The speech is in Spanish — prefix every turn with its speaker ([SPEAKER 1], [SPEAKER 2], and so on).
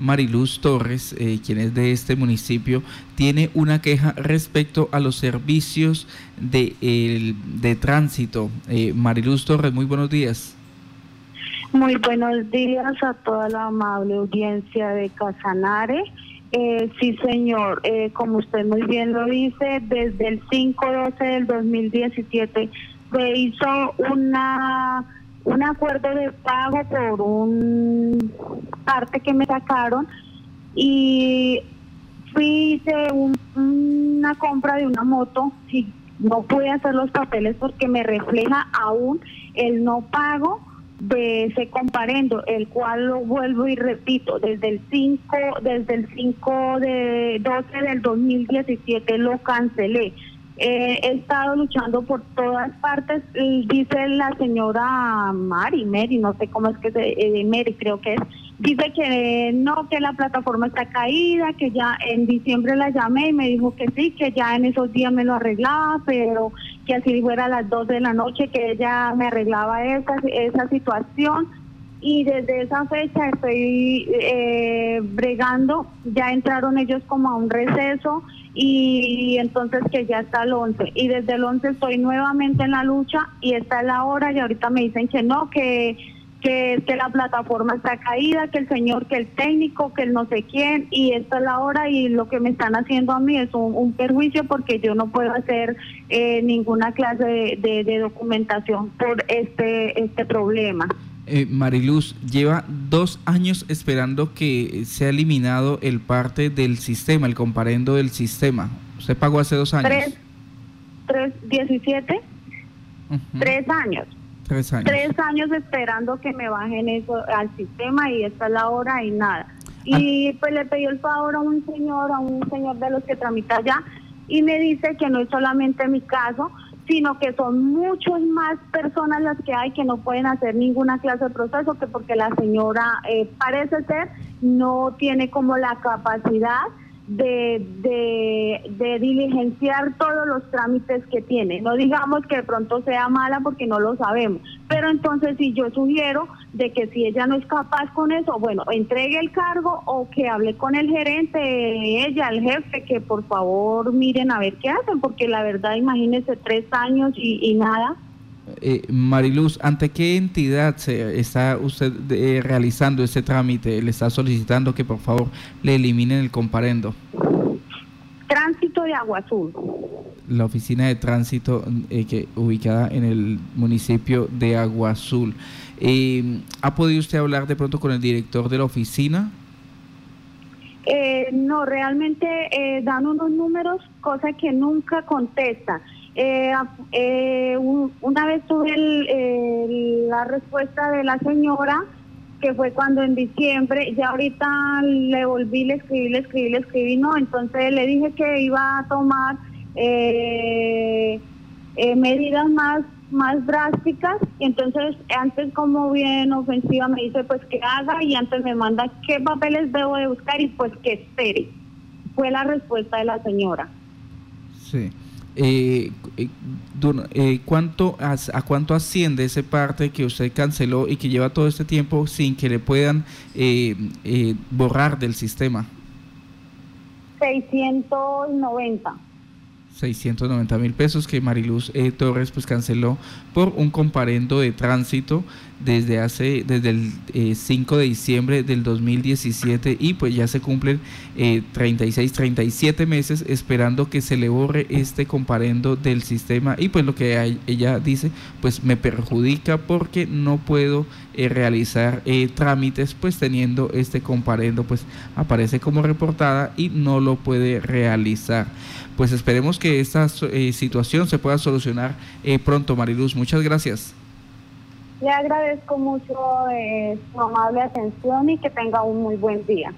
[SPEAKER 1] Mariluz Torres, eh, quien es de este municipio, tiene una queja respecto a los servicios de, de tránsito. Eh, Mariluz Torres, muy buenos días.
[SPEAKER 2] Muy buenos días a toda la amable audiencia de Casanare. Eh, sí, señor. Eh, como usted muy bien lo dice, desde el 5-12 del 2017 se hizo una un acuerdo de pago por un parte que me sacaron y fui de una compra de una moto y no pude hacer los papeles porque me refleja aún el no pago de ese comparendo, el cual lo vuelvo y repito, desde el 5, desde el 5 de 12 del 2017 lo cancelé. he estado luchando por todas partes, dice la señora Mari, Mary, no sé cómo es que se, eh, Mary creo que es, dice que no, que la plataforma está caída, que ya en diciembre la llamé y me dijo que sí, que ya en esos días me lo arreglaba, pero que así fuera a las 2 de la noche, que ella me arreglaba esa, esa situación. Y desde esa fecha estoy eh, bregando, ya entraron ellos como a un receso y entonces que ya está el 11. Y desde el 11 estoy nuevamente en la lucha y está la hora y ahorita me dicen que no, que que, que la plataforma está caída, que el señor, que el técnico, que el no sé quién, y esta es la hora y lo que me están haciendo a mí es un, perjuicio porque yo no puedo hacer eh, ninguna clase de, documentación por este, este problema.
[SPEAKER 1] Eh, Mariluz, lleva dos años esperando que sea eliminado el parte del sistema, el comparendo del sistema. ¿Usted pagó hace dos años?
[SPEAKER 2] Tres, tres diecisiete, tres años.
[SPEAKER 1] Tres
[SPEAKER 2] años. esperando que me bajen eso al sistema y esta es la hora y nada. Y pues le pedí el favor a un señor, a un señor de los que tramita allá, y me dice que no es solamente mi caso, sino que son muchas más personas las que hay que no pueden hacer ninguna clase de proceso, que porque la señora eh, parece ser no tiene como la capacidad de, de, diligenciar todos los trámites que tiene. No digamos que de pronto sea mala porque no lo sabemos, pero entonces si yo sugiero de que si ella no es capaz con eso, bueno, entregue el cargo o que hable con el gerente, ella, el jefe, que por favor miren a ver qué hacen, porque la verdad imagínense tres años y, y nada.
[SPEAKER 1] Eh, Mariluz, ¿ante qué entidad se está usted eh, realizando ese trámite? ¿Le está solicitando que por favor le eliminen el comparendo?
[SPEAKER 2] Tránsito de Agua Azul.
[SPEAKER 1] La oficina de tránsito eh, que ubicada en el municipio de Agua Azul. ¿Ha podido usted hablar de pronto con el director de la oficina?
[SPEAKER 2] no, realmente dan unos números, cosa que nunca contesta. Eh, eh, una vez tuve la respuesta de la señora, que fue cuando en diciembre, ya ahorita le volví, le escribí, le escribí, le escribí, no, entonces le dije que iba a tomar eh, eh, medidas más más drásticas. Y entonces antes como bien ofensiva me dice pues que haga y antes me manda qué papeles debo de buscar y pues que espere. Fue la respuesta de la señora.
[SPEAKER 1] Sí eh, eh, eh, ¿cuánto, a, cuánto asciende ese parte que usted canceló y que lleva todo este tiempo sin que le puedan eh, borrar del sistema?
[SPEAKER 2] 690.
[SPEAKER 1] 690 mil pesos que Mariluz eh, Torres pues canceló por un comparendo de tránsito desde hace desde el 5 eh, de diciembre del 2017 y pues ya se cumplen 36 eh, 37 meses esperando que se le borre este comparendo del sistema y pues lo que ella dice pues me perjudica porque no puedo realizar trámites pues teniendo este comparendo pues aparece como reportada y no lo puede realizar. Pues esperemos que esta eh, situación se pueda solucionar eh, pronto, Mariluz. Muchas gracias.
[SPEAKER 2] Le agradezco mucho eh, su amable atención y que tenga un muy buen día.